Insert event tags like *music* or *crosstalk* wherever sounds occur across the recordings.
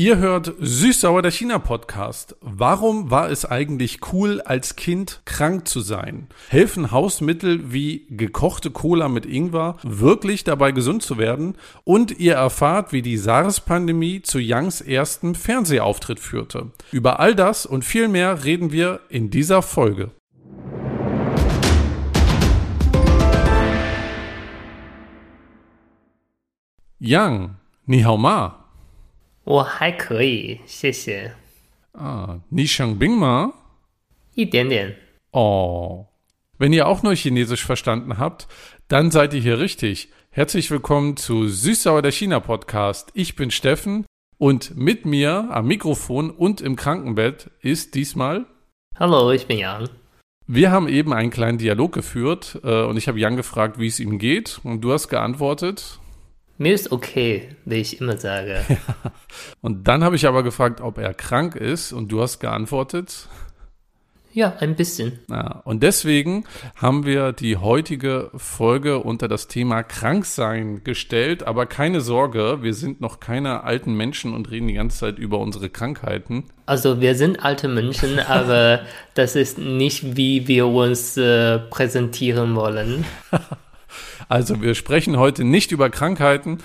Ihr hört Süßsauer der China Podcast. Warum war es eigentlich cool, als Kind krank zu sein? Helfen Hausmittel wie gekochte Cola mit Ingwer wirklich dabei gesund zu werden? Und ihr erfahrt, wie die SARS-Pandemie zu Youngs ersten Fernsehauftritt führte. Über all das und viel mehr reden wir in dieser Folge. Yang, ni hao ma. 我还可以，谢谢。 Ah, ni shang bing ma? 一点点。 Oh. Wenn ihr auch nur Chinesisch verstanden habt, dann seid ihr hier richtig. Herzlich willkommen zu Süßsauer der China Podcast. Ich bin Steffen und mit mir am Mikrofon und im Krankenbett ist diesmal. Hallo, ich bin Yang. Wir haben eben einen kleinen Dialog geführt äh, und ich habe Jan gefragt, wie es ihm geht und du hast geantwortet. Mir ist okay, wie ich immer sage. *laughs* Und dann habe ich aber gefragt, ob er krank ist und du hast geantwortet. ja, ein bisschen. Ja, und deswegen haben wir die heutige Folge unter das Thema Kranksein gestellt. Aber keine Sorge, wir sind noch keine alten Menschen und reden die ganze Zeit über unsere Krankheiten. Also wir sind alte Menschen, *laughs* aber das ist nicht, wie wir uns äh, präsentieren wollen. *laughs* Also wir sprechen heute nicht über Krankheiten,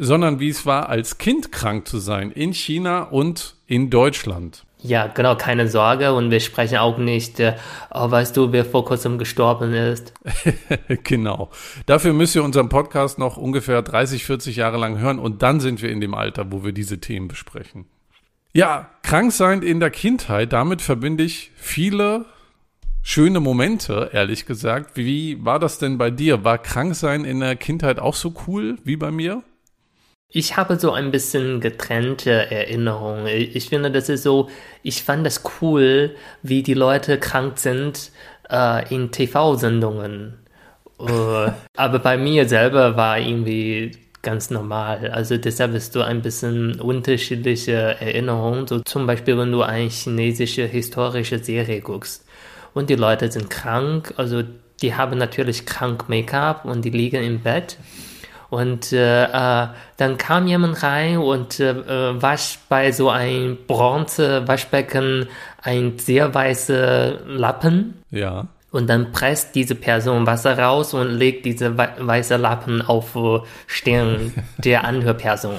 sondern wie es war, als Kind krank zu sein in China und in Deutschland. Ja, genau, keine Sorge. Und wir sprechen auch nicht, äh, oh, weißt du, wer vor kurzem gestorben ist. *laughs* genau. Dafür müsst ihr unseren Podcast noch ungefähr 30, 40 Jahre lang hören und dann sind wir in dem Alter, wo wir diese Themen besprechen. Ja, krank sein in der Kindheit, damit verbinde ich viele schöne Momente, ehrlich gesagt. Wie war das denn bei dir? War krank sein in der Kindheit auch so cool wie bei mir? Ich habe so ein bisschen getrennte Erinnerungen. Ich finde, das ist so, ich fand das cool, wie die Leute krank sind äh, in TV-Sendungen. äh, *laughs* aber bei mir selber war irgendwie ganz normal. Also deshalb ist so ein bisschen unterschiedliche Erinnerungen. So zum Beispiel, wenn du eine chinesische historische Serie guckst und die Leute sind krank, also die haben natürlich krank Make-up und die liegen im Bett. Und äh, äh, dann kam jemand rein und äh, äh, wasch bei so ein Bronze-Waschbecken ein sehr weiße Lappen. Ja. Und dann presst diese Person Wasser raus und legt diese wei- weiße Lappen auf äh, Stirn *laughs* der Anhörperson.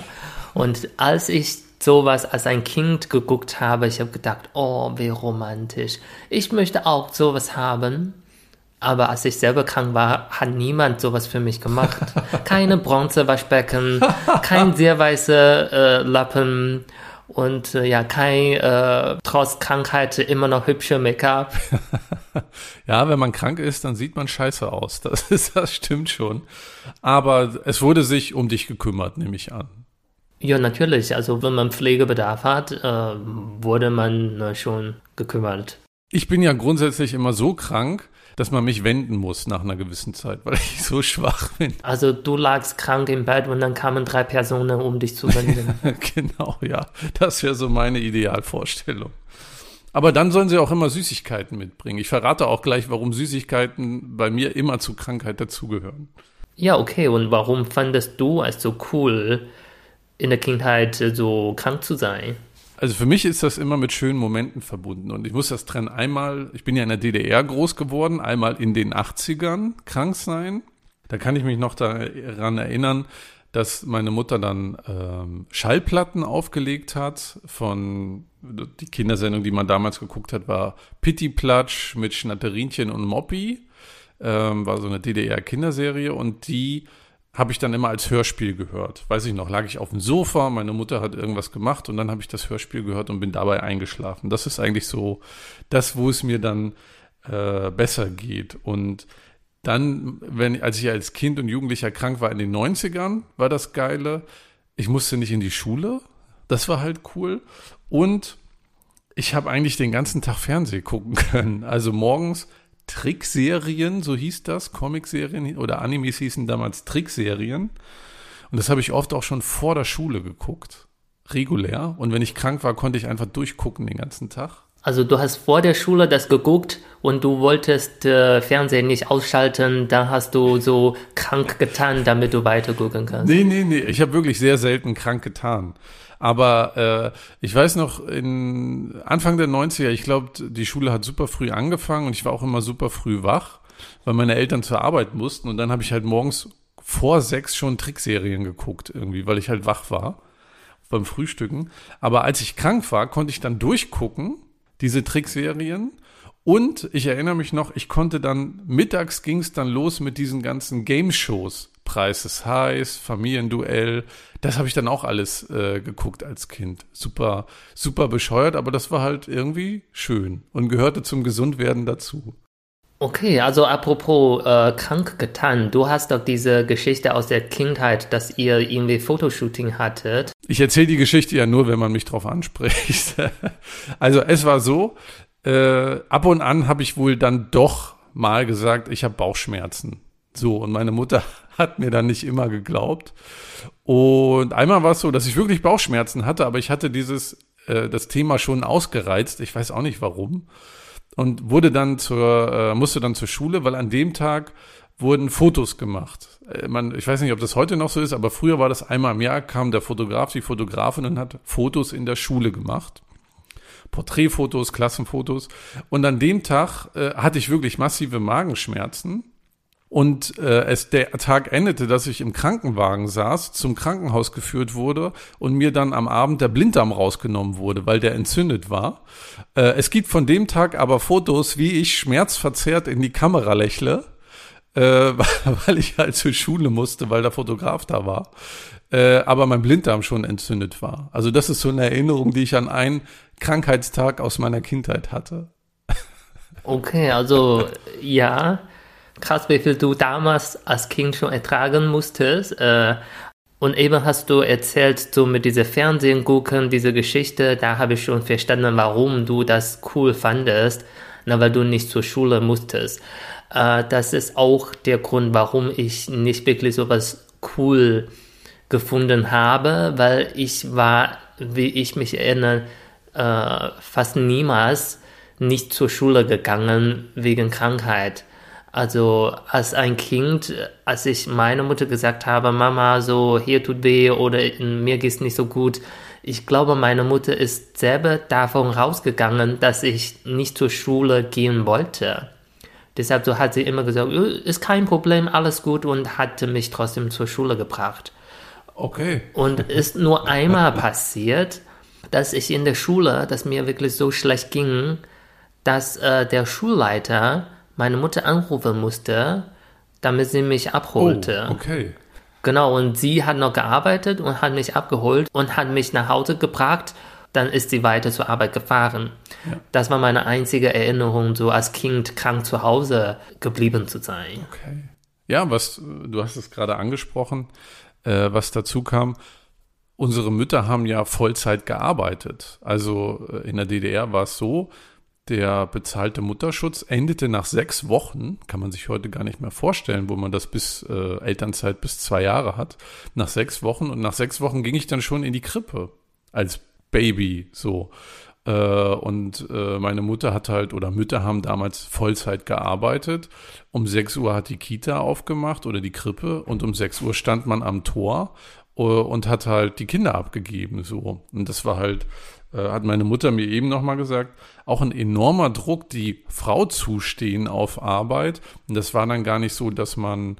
Und als ich sowas als ein Kind geguckt habe, ich habe gedacht, oh, wie romantisch. Ich möchte auch sowas haben. Aber als ich selber krank war, hat niemand sowas für mich gemacht. *laughs* Keine Bronzewaschbecken, kein sehr weiße äh, Lappen und äh, ja, kein äh, trotz Krankheit immer noch hübsche Make-up. *laughs* Ja, wenn man krank ist, dann sieht man scheiße aus. Das, ist, das stimmt schon. Aber es wurde sich um dich gekümmert, nehme ich an. Ja, natürlich. Also wenn man Pflegebedarf hat, äh, wurde man äh, schon gekümmert. Ich bin ja grundsätzlich immer so krank, dass man mich wenden muss nach einer gewissen Zeit, weil ich so schwach bin. Also du lagst krank im Bett und dann kamen drei Personen, um dich zu wenden. *laughs* genau, ja. Das wäre so meine Idealvorstellung. Aber dann sollen sie auch immer Süßigkeiten mitbringen. Ich verrate auch gleich, warum Süßigkeiten bei mir immer zu Krankheit dazugehören. ja, okay. Und warum fandest du es so cool, in der Kindheit so krank zu sein? Also für mich ist das immer mit schönen Momenten verbunden. Und ich muss das trennen. Einmal, ich bin ja in der DDR groß geworden, einmal in den 80ern krank sein. Da kann ich mich noch daran erinnern, dass meine Mutter dann ähm, Schallplatten aufgelegt hat von die Kindersendung, die man damals geguckt hat, war Pitti Platsch mit Schnatterinchen und Moppi. Ähm, war so eine DDR-Kinderserie und die habe ich dann immer als Hörspiel gehört. Weiß ich noch, lag ich auf dem Sofa, meine Mutter hat irgendwas gemacht und dann habe ich das Hörspiel gehört und bin dabei eingeschlafen. Das ist eigentlich so das, wo es mir dann äh, besser geht. Und dann, wenn, als ich als Kind und Jugendlicher krank war in den 90ern, war das Geile. Ich musste nicht in die Schule. Das war halt cool. Und ich habe eigentlich den ganzen Tag Fernsehen gucken *laughs* können. Also morgens Trickserien, so hieß das, Comicserien oder Animes hießen damals Trickserien. Und das habe ich oft auch schon vor der Schule geguckt. Regulär. Und wenn ich krank war, konnte ich einfach durchgucken den ganzen Tag. Also du hast vor der Schule das geguckt und du wolltest äh, Fernsehen nicht ausschalten, dann hast du so krank getan, damit du weiter gucken kannst. Nee, nee, nee. Ich habe wirklich sehr selten krank getan. Aber äh, ich weiß noch, in Anfang der 90er, ich glaube, die Schule hat super früh angefangen und ich war auch immer super früh wach, weil meine Eltern zur Arbeit mussten. Und dann habe ich halt morgens vor sechs schon Trickserien geguckt, irgendwie, weil ich halt wach war beim Frühstücken. Aber als ich krank war, konnte ich dann durchgucken, diese Trickserien. Und ich erinnere mich noch, ich konnte dann, mittags ging es dann los mit diesen ganzen Game-Shows. Preis ist heiß, Familienduell. Das habe ich dann auch alles äh, geguckt als Kind. Super, super bescheuert, aber das war halt irgendwie schön und gehörte zum Gesundwerden dazu. Okay, also apropos äh, krank getan, du hast doch diese Geschichte aus der Kindheit, dass ihr irgendwie Fotoshooting hattet. Ich erzähle die Geschichte ja nur, wenn man mich drauf anspricht. *laughs* also es war so, äh, ab und an habe ich wohl dann doch mal gesagt, ich habe Bauchschmerzen. So, und meine Mutter hat mir dann nicht immer geglaubt. Und einmal war es so, dass ich wirklich Bauchschmerzen hatte, aber ich hatte dieses, äh, das Thema schon ausgereizt. Ich weiß auch nicht warum und wurde dann zur, äh, musste dann zur Schule, weil an dem Tag wurden Fotos gemacht. Äh, man, ich weiß nicht, ob das heute noch so ist, aber früher war das einmal im Jahr, kam der Fotograf, die Fotografin und hat Fotos in der Schule gemacht. Porträtfotos, Klassenfotos. Und an dem Tag äh, hatte ich wirklich massive Magenschmerzen und äh, es der Tag endete, dass ich im Krankenwagen saß, zum Krankenhaus geführt wurde und mir dann am Abend der Blinddarm rausgenommen wurde, weil der entzündet war. Äh, es gibt von dem Tag aber Fotos, wie ich schmerzverzerrt in die Kamera lächle, äh, *laughs* weil ich halt zur Schule musste, weil der Fotograf da war. Äh, aber mein Blinddarm schon entzündet war. Also das ist so eine Erinnerung, die ich an einen Krankheitstag aus meiner Kindheit hatte. Okay, also ja, krass, wie viel du damals als Kind schon ertragen musstest. Äh, und eben hast du erzählt, so mit dieser Fernsehen gucken, diese Geschichte, da habe ich schon verstanden, warum du das cool fandest, na, weil du nicht zur Schule musstest. Äh, das ist auch der Grund, warum ich nicht wirklich so was cool gefunden habe, weil ich war, wie ich mich erinnere, äh, fast niemals nicht zur Schule gegangen wegen Krankheit. Also als ein Kind, als ich meiner Mutter gesagt habe, Mama, so hier tut weh oder mir geht's nicht so gut, ich glaube, meine Mutter ist selber davon rausgegangen, dass ich nicht zur Schule gehen wollte. Deshalb so hat sie immer gesagt, ist kein Problem, alles gut und hatte mich trotzdem zur Schule gebracht. Okay. Und ist nur einmal passiert, dass ich in der Schule, dass mir wirklich so schlecht ging, dass äh, der Schulleiter meine Mutter anrufen musste, damit sie mich abholte. Oh, okay. Genau, und sie hat noch gearbeitet und hat mich abgeholt und hat mich nach Hause gebracht. Dann ist sie weiter zur Arbeit gefahren. Ja. Das war meine einzige Erinnerung, so als Kind krank zu Hause geblieben zu sein. Okay. Ja, was, du hast es gerade angesprochen, äh, was dazu kam. Unsere Mütter haben ja Vollzeit gearbeitet. Also äh, in der DDR war es so, der bezahlte Mutterschutz endete nach sechs Wochen, kann man sich heute gar nicht mehr vorstellen, wo man das bis äh, Elternzeit bis zwei Jahre hat. Nach sechs Wochen und nach sechs Wochen ging ich dann schon in die Krippe als Baby so. Äh, und äh, meine Mutter hat halt oder Mütter haben damals Vollzeit gearbeitet. Um sechs Uhr hat die Kita aufgemacht oder die Krippe und um sechs Uhr stand man am Tor äh, und hat halt die Kinder abgegeben so. Und das war halt hat meine Mutter mir eben nochmal gesagt, auch ein enormer Druck, die Frau zustehen auf Arbeit. Und das war dann gar nicht so, dass man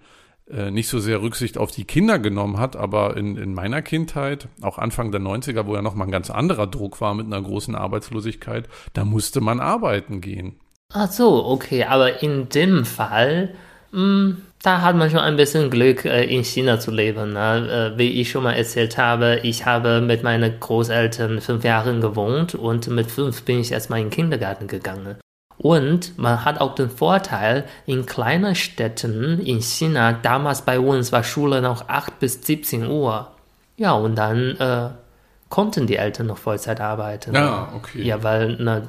äh, nicht so sehr Rücksicht auf die Kinder genommen hat, aber in, in meiner Kindheit, auch Anfang der 90er, wo ja nochmal ein ganz anderer Druck war mit einer großen Arbeitslosigkeit, da musste man arbeiten gehen. Ach so, okay, aber in dem Fall, mh, hm, da hat man schon ein bisschen Glück, äh, in China zu leben. Ne? Äh, wie ich schon mal erzählt habe, ich habe mit meinen Großeltern fünf Jahre gewohnt und mit fünf bin ich erstmal in den Kindergarten gegangen. Und man hat auch den Vorteil, in kleinen Städten in China, damals bei uns war Schule noch 8 bis 17 Uhr. Ja, und dann äh, konnten die Eltern noch Vollzeit arbeiten. Ja, okay. Ja, weil na,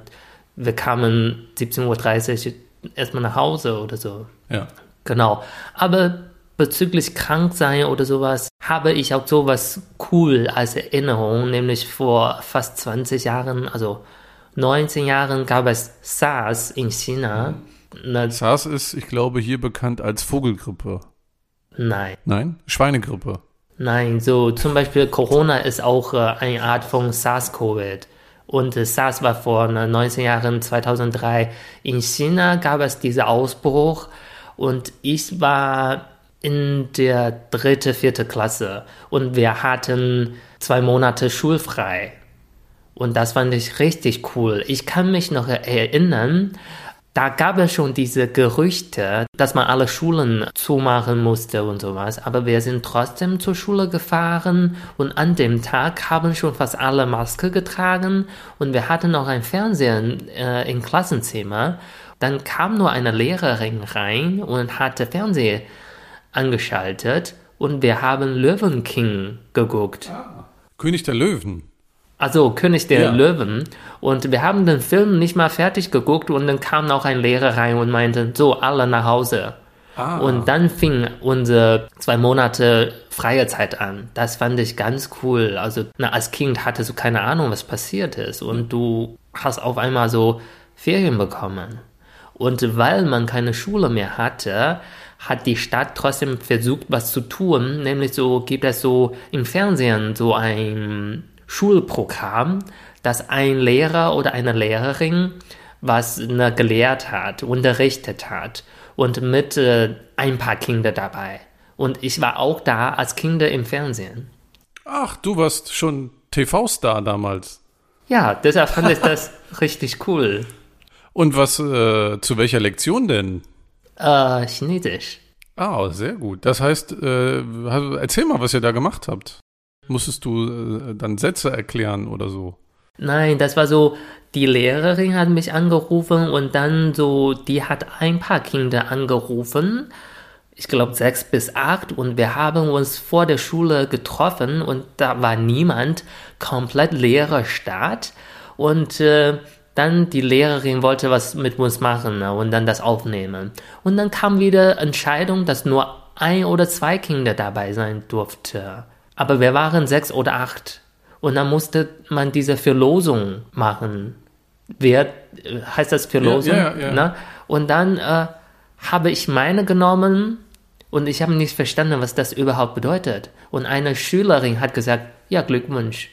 wir kamen 17.30 Uhr erstmal nach Hause oder so. Ja. Genau. Aber bezüglich Kranksein oder sowas habe ich auch sowas cool als Erinnerung, nämlich vor fast 20 Jahren, also 19 Jahren gab es SARS in China. Mhm. SARS ist, ich glaube, hier bekannt als Vogelgrippe. Nein. Nein? Schweinegrippe. Nein, so zum Beispiel Corona ist auch äh, eine Art von SARS-CoV. Und äh, SARS war vor äh, 19 Jahren, 2003. In China gab es diesen Ausbruch und ich war in der dritte, vierte Klasse und wir hatten zwei Monate schulfrei. Und das fand ich richtig cool. Ich kann mich noch erinnern, da gab es schon diese Gerüchte, dass man alle Schulen zumachen musste und sowas. Aber wir sind trotzdem zur Schule gefahren und an dem Tag haben schon fast alle Maske getragen und wir hatten noch ein Fernseher äh, im Klassenzimmer. Dann kam nur eine Lehrerin rein und hatte Fernseher angeschaltet und wir haben Löwen King geguckt. Ah, König der Löwen. Also König der Ja. Löwen. Und wir haben den Film nicht mal fertig geguckt und dann kam auch ein Lehrer rein und meinte, so, alle nach Hause. Ah. Und dann fing unsere zwei Monate freie Zeit an. Das fand ich ganz cool. Also na, als Kind hattest du keine Ahnung, was passiert ist. Und du hast auf einmal so Ferien bekommen. Und weil man keine Schule mehr hatte, hat die Stadt trotzdem versucht, was zu tun. Nämlich so gibt es so im Fernsehen so ein Schulprogramm, dass ein Lehrer oder eine Lehrerin was ne, gelehrt hat, unterrichtet hat und mit äh, ein paar Kinder dabei. Und ich war auch da als Kinder im Fernsehen. Ach, du warst schon TV-Star damals. Ja, deshalb fand ich das *laughs* richtig cool. Und was, äh, zu welcher Lektion denn? Äh, Chinesisch. Ah, sehr gut. Das heißt, äh, erzähl mal, was ihr da gemacht habt. Musstest du äh, dann Sätze erklären oder so? Nein, das war so, die Lehrerin hat mich angerufen und dann so, die hat ein paar Kinder angerufen. Ich glaube sechs bis acht und wir haben uns vor der Schule getroffen und da war niemand, komplett leere Stadt und äh, dann die Lehrerin wollte was mit uns machen ne, und dann das aufnehmen. Und dann kam wieder Entscheidung, dass nur ein oder zwei Kinder dabei sein durfte. Aber wir waren sechs oder acht. Und dann musste man diese Verlosung machen. Wer äh, heißt das Verlosung? Ja, ja, ja. Ne? Und dann äh, habe ich meine genommen und ich habe nicht verstanden, was das überhaupt bedeutet. Und eine Schülerin hat gesagt, ja, Glückwunsch.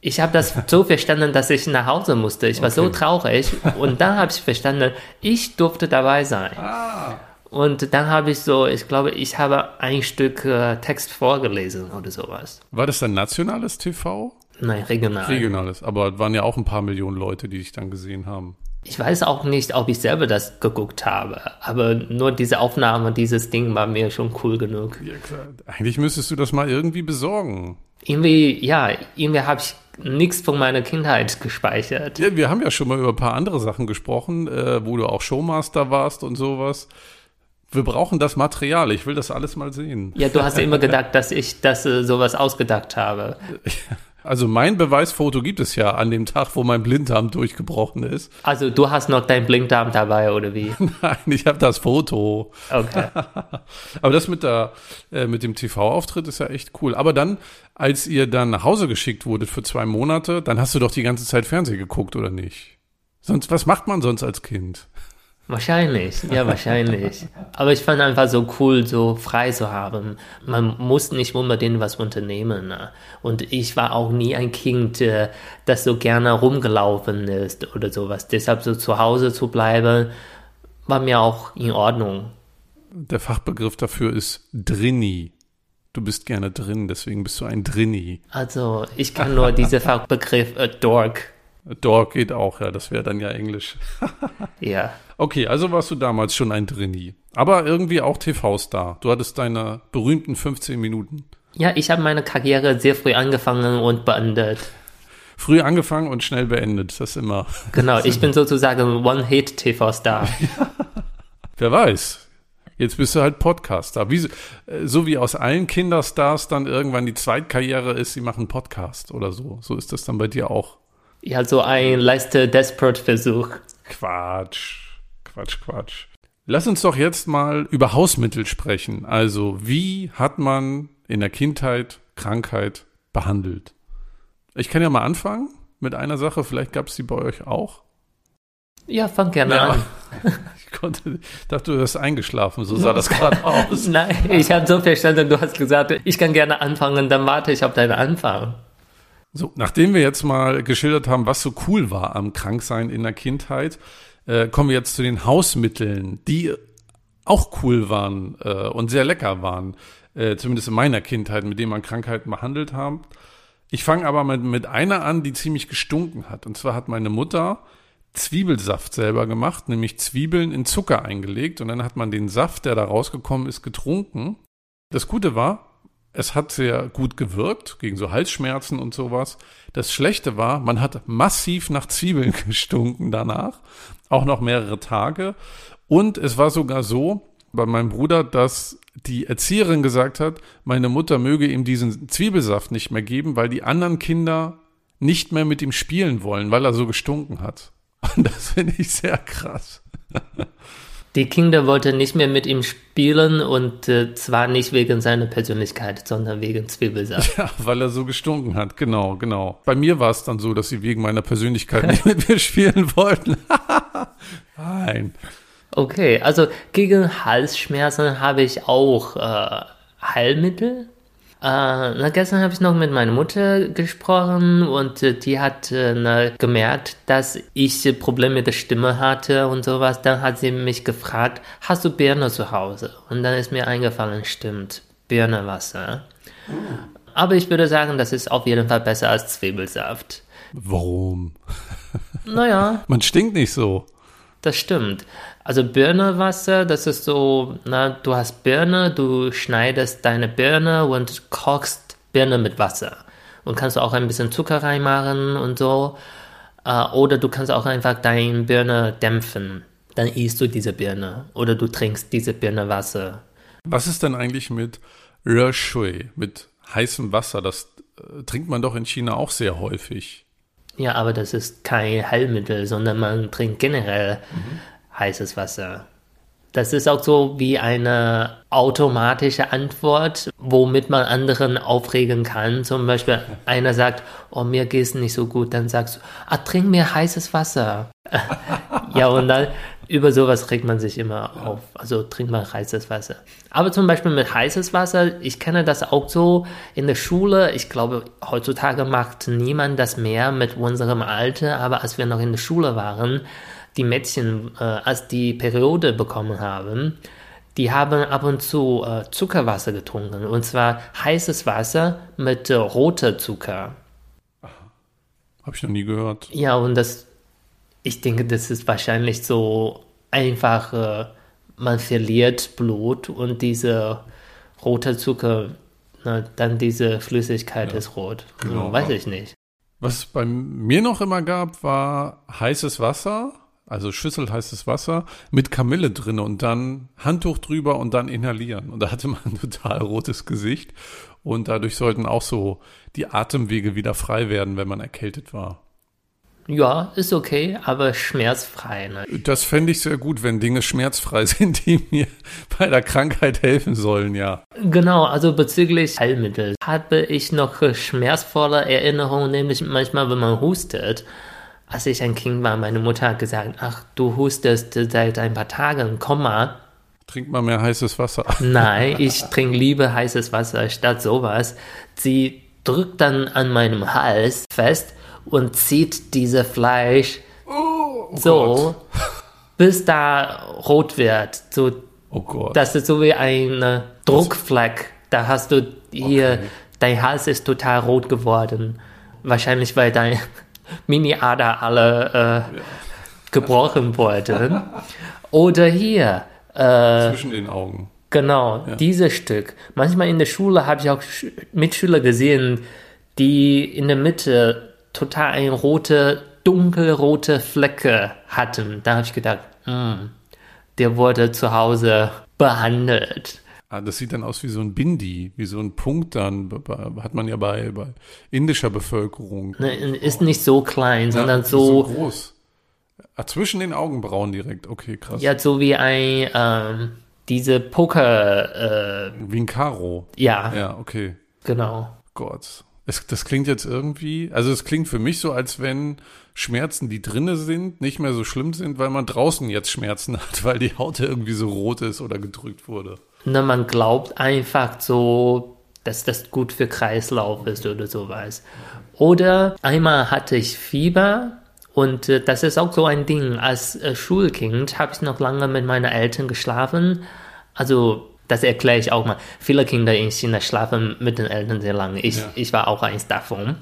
Ich habe das so verstanden, dass ich nach Hause musste. Ich war so Okay. traurig. Und dann habe ich verstanden, ich durfte dabei sein. Ah. Und dann habe ich so, ich glaube, ich habe ein Stück äh, Text vorgelesen oder sowas. War das dann nationales TV? Nein, regional. Regionales. Aber es waren ja auch ein paar Millionen Leute, die dich dann gesehen haben. Ich weiß auch nicht, ob ich selber das geguckt habe, aber nur diese Aufnahme, dieses Ding war mir schon cool genug. Ja, klar. Eigentlich müsstest du das mal irgendwie besorgen. Irgendwie, ja, irgendwie habe ich nichts von meiner Kindheit gespeichert. Ja, wir haben ja schon mal über ein paar andere Sachen gesprochen, äh, wo du auch Showmaster warst und sowas. Wir brauchen das Material. Ich will das alles mal sehen. Ja, du hast immer gedacht, dass ich das äh, sowas ausgedacht habe. *laughs* Also mein Beweisfoto gibt es ja an dem Tag, wo mein Blinddarm durchgebrochen ist. Also du hast noch dein Blinkdarm dabei oder wie? *laughs* Nein, ich habe das Foto. Okay. *laughs* Aber das mit, der, äh, mit dem TV-Auftritt ist ja echt cool. Aber dann, als ihr dann nach Hause geschickt wurdet für zwei Monate, dann hast du doch die ganze Zeit Fernsehen geguckt, oder nicht? Sonst, was macht man sonst als Kind? Wahrscheinlich, ja, wahrscheinlich. *laughs* Aber ich fand einfach so cool, so frei zu haben. Man muss nicht unbedingt was unternehmen. Ne? Und ich war auch nie ein Kind, äh, das so gerne rumgelaufen ist oder sowas. Deshalb so zu Hause zu bleiben, war mir auch in Ordnung. Der Fachbegriff dafür ist Drinni. Du bist gerne drin, deswegen bist du ein Drinni. Also, ich kann nur diesen *laughs* Fachbegriff äh, Dork. Dog geht auch, ja, das wäre dann ja Englisch. Ja. Okay, also warst du damals schon ein Drinni. Aber irgendwie auch TV-Star. Du hattest deine berühmten 15 Minuten. Ja, ich habe meine Karriere sehr früh angefangen und beendet. Früh angefangen und schnell beendet. Das ist immer. Genau, *laughs* ich bin sozusagen One-Hit-TV-Star. *laughs* Wer weiß. Jetzt bist du halt Podcaster. Wie, so- äh, so wie aus allen Kinderstars dann irgendwann die Zweitkarriere ist, sie machen Podcast oder so. So ist das dann bei dir auch. Ja, so ein leiste Desperate-Versuch. Quatsch. Quatsch, Quatsch. Lass uns doch jetzt mal über Hausmittel sprechen. Also, wie hat man in der Kindheit Krankheit behandelt? Ich kann ja mal anfangen mit einer Sache. Vielleicht gab es die bei euch auch. Ja, fang gerne Ja. an. *laughs* Ich konnte, dachte, du hast eingeschlafen, so sah das gerade *laughs* aus. Nein, ich habe so verstanden, du hast gesagt, ich kann gerne anfangen, dann warte ich auf deinen Anfang. So, nachdem wir jetzt mal geschildert haben, was so cool war am Kranksein in der Kindheit, äh, kommen wir jetzt zu den Hausmitteln, die auch cool waren äh, und sehr lecker waren, äh, zumindest in meiner Kindheit, mit denen man Krankheiten behandelt haben. Ich fange aber mit, mit einer an, die ziemlich gestunken hat. Und zwar hat meine Mutter Zwiebelsaft selber gemacht, nämlich Zwiebeln in Zucker eingelegt und dann hat man den Saft, der da rausgekommen ist, getrunken. Das Gute war, es hat sehr gut gewirkt gegen so Halsschmerzen und sowas. Das Schlechte war, man hat massiv nach Zwiebeln *laughs* gestunken danach, auch noch mehrere Tage. Und es war sogar so bei meinem Bruder, dass die Erzieherin gesagt hat, meine Mutter möge ihm diesen Zwiebelsaft nicht mehr geben, weil die anderen Kinder nicht mehr mit ihm spielen wollen, weil er so gestunken hat. *laughs* Und das finde ich sehr krass. Die Kinder wollten nicht mehr mit ihm spielen und äh, zwar nicht wegen seiner Persönlichkeit, sondern wegen Zwiebelsaft. *laughs* Ja, weil er so gestunken hat, genau, genau. Bei mir war es dann so, dass sie wegen meiner Persönlichkeit nicht mit mir spielen wollten. *laughs* Nein. Okay, also gegen Halsschmerzen habe ich auch äh, Heilmittel. Äh, gestern habe ich noch mit meiner Mutter gesprochen und äh, die hat äh, na, gemerkt, dass ich Probleme mit der Stimme hatte und sowas. Dann hat sie mich gefragt, hast du Birne zu Hause? Und dann ist mir eingefallen, stimmt, Birnewasser. Aber ich würde sagen, das ist auf jeden Fall besser als Zwiebelsaft. Warum? Naja. Man stinkt nicht so. Das stimmt. Also Birnewasser, das ist so, na, du hast Birne, du schneidest deine Birne und kochst Birne mit Wasser. Und kannst auch ein bisschen Zucker reinmachen und so. Äh, oder du kannst auch einfach deine Birne dämpfen. Dann isst du diese Birne. Oder du trinkst diese Birne Wasser. Was ist denn eigentlich mit Reshui, mit heißem Wasser? Das äh, trinkt man doch in China auch sehr häufig. Ja, aber das ist kein Heilmittel, sondern man trinkt generell heißes Wasser. Das ist auch so wie eine automatische Antwort, womit man anderen aufregen kann. Zum Beispiel einer sagt, oh, mir geht's nicht so gut, dann sagst du, ah, trink mir heißes Wasser. *laughs* ja, und dann über sowas regt man sich immer auf. Also trink mal heißes Wasser. Aber zum Beispiel mit heißes Wasser, ich kenne das auch so in der Schule. Ich glaube, heutzutage macht niemand das mehr mit unserem Alter, aber als wir noch in der Schule waren, die Mädchen, äh, als die Periode bekommen haben, die haben ab und zu äh, Zuckerwasser getrunken. Und zwar heißes Wasser mit äh, roter Zucker. Habe ich noch nie gehört. Ja, und das, ich denke, das ist wahrscheinlich so einfach, äh, man verliert Blut und diese rote Zucker, na, dann diese Flüssigkeit Ja, ist rot. genau. Hm, weiß ich nicht. Was es bei mir noch immer gab, war heißes Wasser, also Schüssel heißes Wasser mit Kamille drin und dann Handtuch drüber und dann inhalieren. Und da hatte man ein total rotes Gesicht und dadurch sollten auch so die Atemwege wieder frei werden, wenn man erkältet war. Ja, ist okay, aber schmerzfrei. Ne? Das fände ich sehr gut, wenn Dinge schmerzfrei *laughs* sind, die mir bei der Krankheit helfen sollen, ja. Genau, also bezüglich Heilmittel habe ich noch schmerzvolle Erinnerungen, nämlich manchmal, wenn man hustet. Als ich ein Kind war, meine Mutter hat gesagt, ach, du hustest seit ein paar Tagen, komm mal. Trink mal mehr heißes Wasser. *laughs* Nein, ich trinke lieber heißes Wasser statt sowas. Sie drückt dann an meinem Hals fest und zieht diese Fleisch so, *laughs* bis da rot wird. So, Oh Gott. das ist so wie ein Druckfleck. Da hast du hier, Okay. dein Hals ist total rot geworden. Wahrscheinlich, weil dein Mini-Ader alle äh, gebrochen wurden. Oder hier, äh, Zwischen den Augen. Genau, dieses Stück. Manchmal in der Schule habe ich auch Sch- Mitschüler gesehen, die in der Mitte total eine rote, dunkelrote Flecke hatten. Da habe ich gedacht, hm, der wurde zu Hause behandelt. Ah, das sieht dann aus wie so ein Bindi, wie so ein Punkt dann. Hat man ja bei, bei indischer Bevölkerung. Ne, Ist nicht so klein, sondern Ja, so, groß. Ah, zwischen den Augenbrauen direkt. Okay, krass. ja, so wie ein, ähm, diese Poker, äh, Wie ein Karo. ja, Ja, okay. genau. Gott. Es, das klingt jetzt irgendwie, also es klingt für mich so, als wenn Schmerzen, die drinne sind, nicht mehr so schlimm sind, weil man draußen jetzt Schmerzen *laughs* hat, weil die Haut irgendwie so rot ist oder gedrückt wurde. Na, man glaubt einfach so, dass das gut für Kreislauf ist oder sowas. Oder einmal hatte ich Fieber und äh, das ist auch so ein Ding. Als äh, Schulkind habe ich noch lange mit meinen Eltern geschlafen. Also das erkläre ich auch mal. Viele Kinder in China schlafen mit den Eltern sehr lange. Ich, ja. ich war auch eins davon.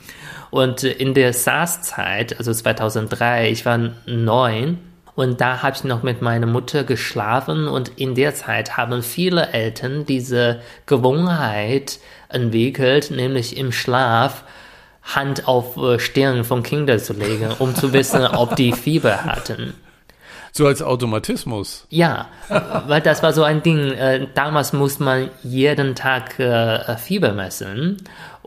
Und äh, in der SARS-Zeit, also 2003, ich war neun und da habe ich noch mit meiner Mutter geschlafen und in der Zeit haben viele Eltern diese Gewohnheit entwickelt, nämlich im Schlaf Hand auf äh, Stirn von Kindern zu legen, um zu wissen, *laughs* ob die Fieber hatten. So als Automatismus. Ja, weil das war so ein Ding. Äh, damals musste man jeden Tag äh, Fieber messen.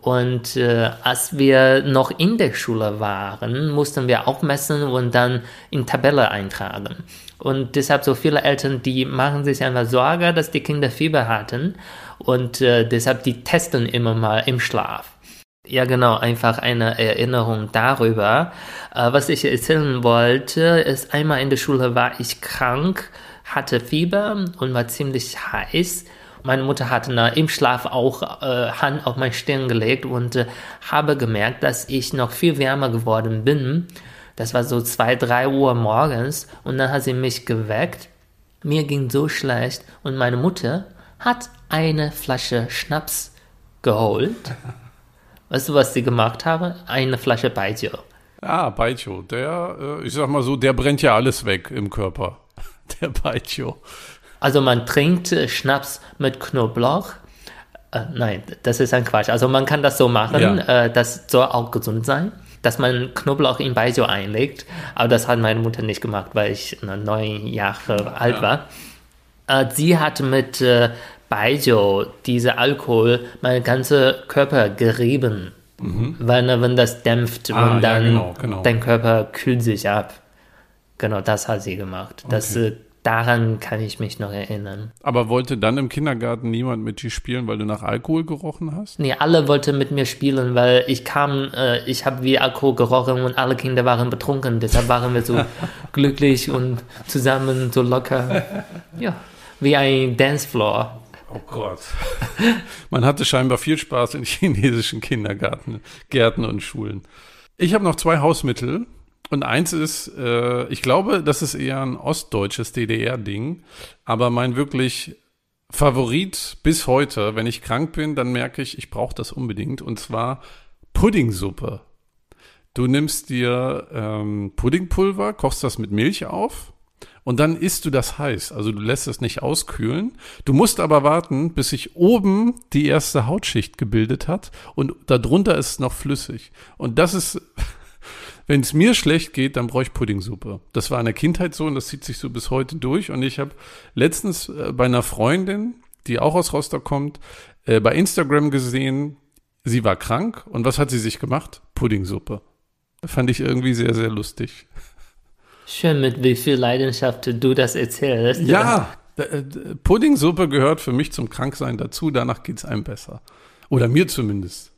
Und äh, als wir noch in der Schule waren, mussten wir auch messen und dann in Tabelle eintragen. Und deshalb so viele Eltern, die machen sich einfach Sorge, dass die Kinder Fieber hatten. Und äh, deshalb die testen immer mal im Schlaf. Ja, genau, einfach eine Erinnerung darüber. Äh, was ich erzählen wollte, ist einmal in der Schule war ich krank, hatte Fieber und war ziemlich heiß. Meine Mutter hat na, im Schlaf auch äh, Hand auf meine Stirn gelegt und äh, habe gemerkt, dass ich noch viel wärmer geworden bin. Das war so zwei, drei Uhr morgens und dann hat sie mich geweckt. Mir ging so schlecht und meine Mutter hat eine Flasche Schnaps geholt *laughs* Weißt du, was sie gemacht haben? Eine Flasche Baijiu. Ah, Baijiu. Der, äh, ich sag mal so, der brennt ja alles weg im Körper. *laughs* Der Baijiu. Also man trinkt Schnaps mit Knoblauch. Äh, nein, das ist ein Quatsch. Also man kann das so machen. Ja. Äh, das soll auch gesund sein, dass man Knoblauch in Baijiu einlegt. Aber das hat meine Mutter nicht gemacht, weil ich neun Jahre ja. alt war. Äh, sie hat mit äh, Baijiu, dieser Alkohol, mein ganzer Körper gerieben. Mhm. Weil wenn das dämpft ah, und dann ja, genau, genau. dein Körper kühlt sich ab. Genau, das hat sie gemacht. Okay. Das, äh, daran kann ich mich noch erinnern. Aber wollte dann im Kindergarten niemand mit dir spielen, weil du nach Alkohol gerochen hast? Nee, alle wollten mit mir spielen, weil ich kam, äh, ich habe wie Alkohol gerochen und alle Kinder waren betrunken. Deshalb waren wir so *laughs* glücklich und zusammen so locker. Ja, wie ein Dancefloor. Oh Gott. *laughs* Man hatte scheinbar viel Spaß in *laughs* chinesischen Kindergärten Gärten und Schulen. Ich habe noch zwei Hausmittel. Und eins ist, äh, ich glaube, das ist eher ein ostdeutsches DDR-Ding. Aber mein wirklich Favorit bis heute, wenn ich krank bin, dann merke ich, ich brauche das unbedingt. Und zwar Puddingsuppe. Du nimmst dir ähm, Puddingpulver, kochst das mit Milch auf und dann isst du das heiß. Also du lässt es nicht auskühlen. Du musst aber warten, bis sich oben die erste Hautschicht gebildet hat und darunter ist es noch flüssig. Und das ist, *laughs* wenn es mir schlecht geht, dann brauche ich Puddingsuppe. Das war in der Kindheit so und das zieht sich so bis heute durch. Und ich habe letztens äh, bei einer Freundin, die auch aus Rostock kommt, äh, bei Instagram gesehen, sie war krank und was hat sie sich gemacht? Puddingsuppe. Fand ich irgendwie sehr, sehr lustig. Schön, mit wie viel Leidenschaft du das erzählst. Ja, äh, Puddingsuppe gehört für mich zum Kranksein dazu. Danach geht es einem besser. Oder mir zumindest.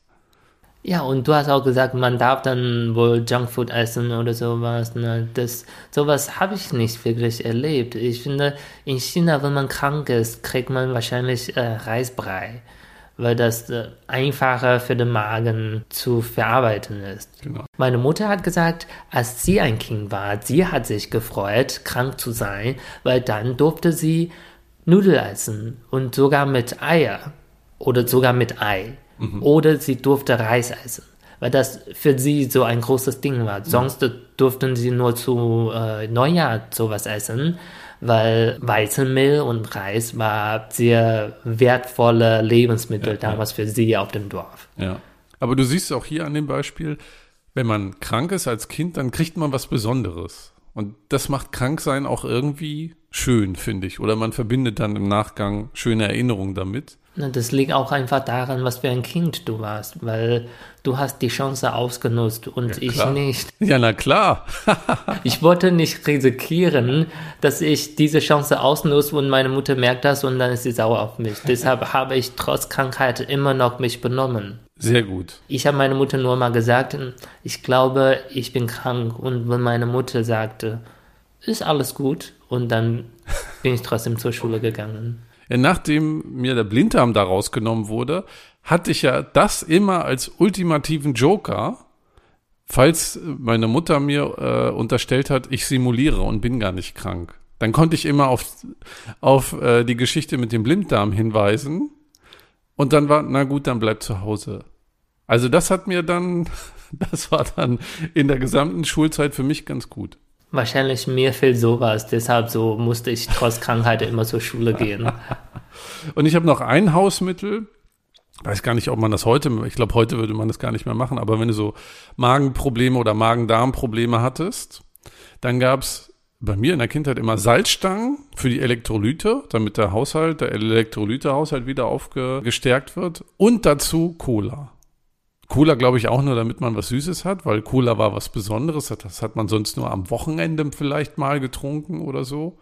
Ja, und du hast auch gesagt, man darf dann wohl Junkfood essen oder sowas. Ne? Das, sowas habe ich nicht wirklich erlebt. Ich finde, in China, wenn man krank ist, kriegt man wahrscheinlich äh, Reisbrei weil das äh, einfacher für den Magen zu verarbeiten ist. Genau. Meine Mutter hat gesagt, als sie ein Kind war, sie hat sich gefreut, krank zu sein, weil dann durfte sie Nudeln essen und sogar mit Eier oder sogar mit Ei. Mhm. Oder sie durfte Reis essen, weil das für sie so ein großes Ding war. Mhm. Sonst durften sie nur zu äh, Neujahr sowas essen weil Weizenmehl und Reis war sehr wertvolle Lebensmittel ja, damals ja. für sie auf dem Dorf. Ja. Aber du siehst auch hier an dem Beispiel, wenn man krank ist als Kind, dann kriegt man was Besonderes. Und das macht Kranksein auch irgendwie schön, finde ich. Oder man verbindet dann im Nachgang schöne Erinnerungen damit. Das liegt auch einfach daran, was für ein Kind du warst, weil du hast die Chance ausgenutzt und ja, ich nicht. *laughs* Ja, na klar. *laughs* ich wollte nicht riskieren, dass ich diese Chance ausnutze und meine Mutter merkt das und dann ist sie sauer auf mich. Deshalb *laughs* habe ich trotz Krankheit immer noch mich benommen. Sehr gut. Ich habe meine Mutter nur mal gesagt, ich glaube, ich bin krank. Und wenn meine Mutter sagte, ist alles gut, und dann bin ich trotzdem zur Schule gegangen. Ja, nachdem mir der Blinddarm da rausgenommen wurde, hatte ich ja das immer als ultimativen Joker, falls meine Mutter mir äh, unterstellt hat, ich simuliere und bin gar nicht krank. Dann konnte ich immer auf, auf äh, die Geschichte mit dem Blinddarm hinweisen. Und dann war, na gut, dann bleib zu Hause. Also das hat mir dann, *laughs* das war dann in der gesamten Schulzeit für mich ganz gut. Wahrscheinlich mir fehlt sowas, deshalb so musste ich trotz *laughs* Krankheit immer zur Schule gehen. Und ich habe noch ein Hausmittel, weiß gar nicht, ob man das heute, ich glaube, heute würde man das gar nicht mehr machen, aber wenn du so Magenprobleme oder Magen-Darm-Probleme hattest, dann gab's bei mir in der Kindheit immer Salzstangen für die Elektrolyte, damit der Haushalt, der Elektrolytehaushalt wieder aufgestärkt wird und dazu Cola. Cola glaube ich auch nur, damit man was Süßes hat, weil Cola war was Besonderes. Das hat man sonst nur am Wochenende vielleicht mal getrunken oder so.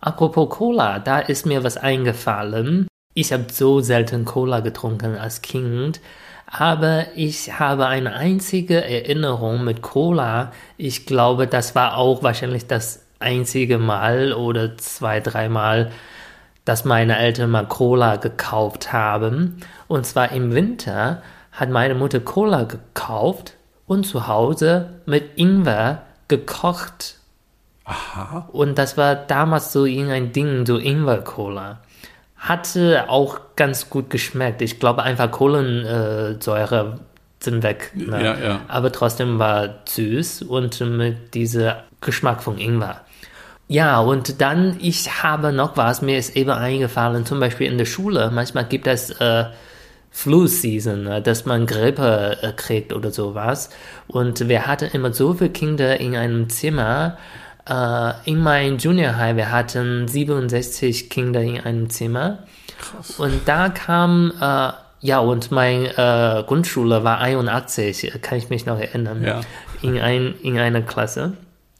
Apropos Cola, da ist mir was eingefallen. Ich habe so selten Cola getrunken als Kind, aber ich habe eine einzige Erinnerung mit Cola. Ich glaube, das war auch wahrscheinlich das einzige Mal oder zwei, dreimal, dass meine Eltern mal Cola gekauft haben. Und zwar im Winter hat meine Mutter Cola gekauft und zu Hause mit Ingwer gekocht. Aha. Und das war damals so irgendein Ding, so Ingwer-Cola. Hatte auch ganz gut geschmeckt. Ich glaube einfach Kohlensäure sind weg. Ne? Ja, ja. Aber trotzdem war süß und mit diesem Geschmack von Ingwer. Ja, und dann, ich habe noch was, mir ist eben eingefallen, zum Beispiel in der Schule, manchmal gibt es äh, Flu-Season, ne, dass man Grippe äh, kriegt oder sowas. Und wir hatten immer so viele Kinder in einem Zimmer. Äh, in meinem Junior High, wir hatten 67 Kinder in einem Zimmer. Krass. Und da kam, äh, ja, und meine äh, Grundschule war 81, kann ich mich noch erinnern, Ja. in, ein, in einer Klasse.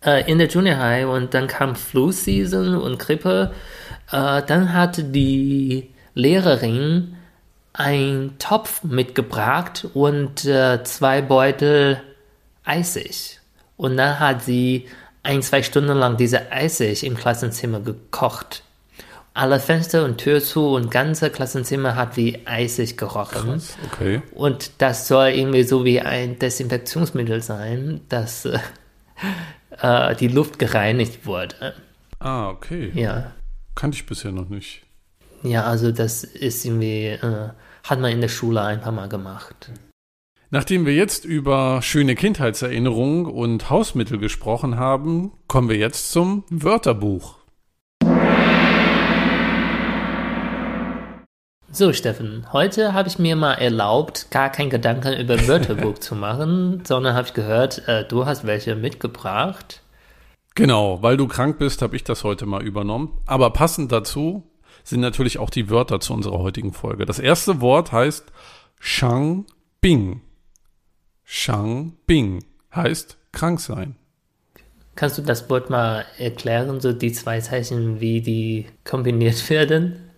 Äh, in der Junior High und dann kam Flu-Season und Grippe. Äh, dann hatte die Lehrerin einen Topf mitgebracht und äh, zwei Beutel Eisig. Und dann hat sie ein, zwei Stunden lang diese Eisig im Klassenzimmer gekocht. Alle Fenster und Tür zu und ganze Klassenzimmer hat wie Eisig gerochen. Krass, okay. Und das soll irgendwie so wie ein Desinfektionsmittel sein, dass äh, äh, die Luft gereinigt wurde. Ah, okay. Ja. Kannte ich bisher noch nicht. Ja, also das ist irgendwie, äh, hat man in der Schule ein paar Mal gemacht. Nachdem wir jetzt über schöne Kindheitserinnerungen und Hausmittel gesprochen haben, kommen wir jetzt zum Wörterbuch. So, Steffen, heute habe ich mir mal erlaubt, gar keinen Gedanken über Wörterbuch *laughs* zu machen, sondern habe ich gehört, äh, du hast welche mitgebracht. Genau, weil du krank bist, habe ich das heute mal übernommen. Aber passend dazu sind natürlich auch die Wörter zu unserer heutigen Folge. Das erste Wort heißt Shang Bing. Shang Bing heißt krank sein. Kannst du das Wort mal erklären, so die zwei Zeichen, wie die kombiniert werden?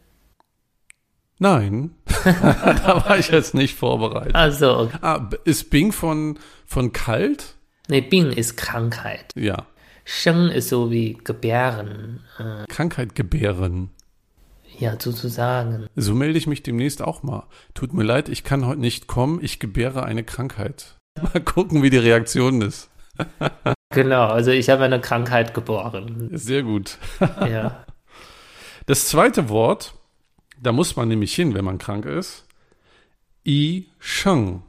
Nein, *laughs* da war ich jetzt nicht vorbereitet. Also, okay. Ah, ist Bing von, von kalt? nee, Bing ist Krankheit. Ja. Sheng ist so wie gebären, äh, Krankheit gebären. Ja, sozusagen. So melde ich mich demnächst auch mal. Tut mir leid, ich kann heute nicht kommen, ich gebäre eine Krankheit. *laughs* Mal gucken, wie die Reaktion ist. *laughs* Genau, also ich habe eine Krankheit geboren. Sehr gut. *laughs* Ja. Das zweite Wort, da muss man nämlich hin, wenn man krank ist. I Sheng.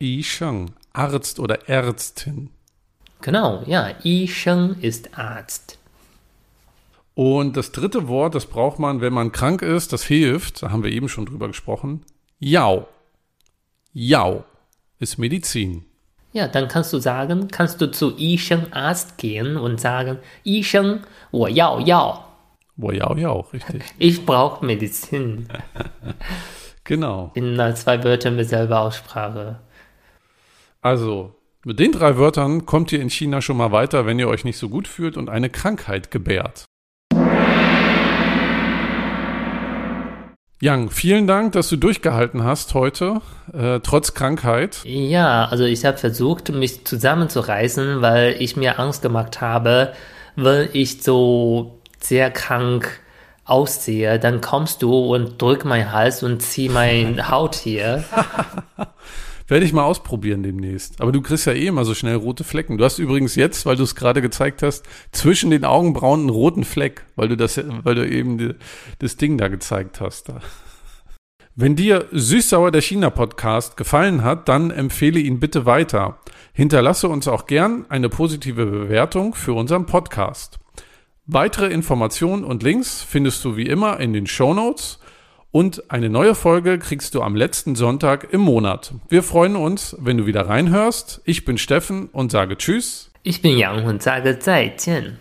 I Sheng. Arzt oder Ärztin. Genau, ja. Yi Sheng ist Arzt. Und das dritte Wort, das braucht man, wenn man krank ist, das hilft, da haben wir eben schon drüber gesprochen. Jau. Jau ist Medizin. Ja, dann kannst du sagen, kannst du zu Yisheng Arzt gehen und sagen, Yisheng, wo yao yao. Wo yao yao, richtig. *laughs* Ich brauche Medizin. *laughs* genau. In zwei Wörtern mit selber Aussprache. Also, mit den drei Wörtern kommt ihr in China schon mal weiter, wenn ihr euch nicht so gut fühlt und eine Krankheit gebärt. Yang, vielen Dank, dass du durchgehalten hast heute, äh, trotz Krankheit. Ja, also ich habe versucht, mich zusammenzureißen, weil ich mir Angst gemacht habe, wenn ich so sehr krank aussehe, dann kommst du und drück meinen Hals und zieh mein *laughs* Haut hier. *laughs* Werde ich mal ausprobieren demnächst. Aber du kriegst ja eh immer so schnell rote Flecken. Du hast übrigens jetzt, weil du es gerade gezeigt hast, zwischen den Augenbrauen einen roten Fleck, weil du das, weil du eben die, das Ding da gezeigt hast. Da. Wenn dir Süßsauer der China Podcast gefallen hat, dann empfehle ihn bitte weiter. Hinterlasse uns auch gern eine positive Bewertung für unseren Podcast. Weitere Informationen und Links findest du wie immer in den Show Notes und eine neue Folge kriegst du am letzten Sonntag im Monat. Wir freuen uns, wenn du wieder reinhörst. Ich bin Steffen und sage Tschüss. Ich bin Yang und sage 再见.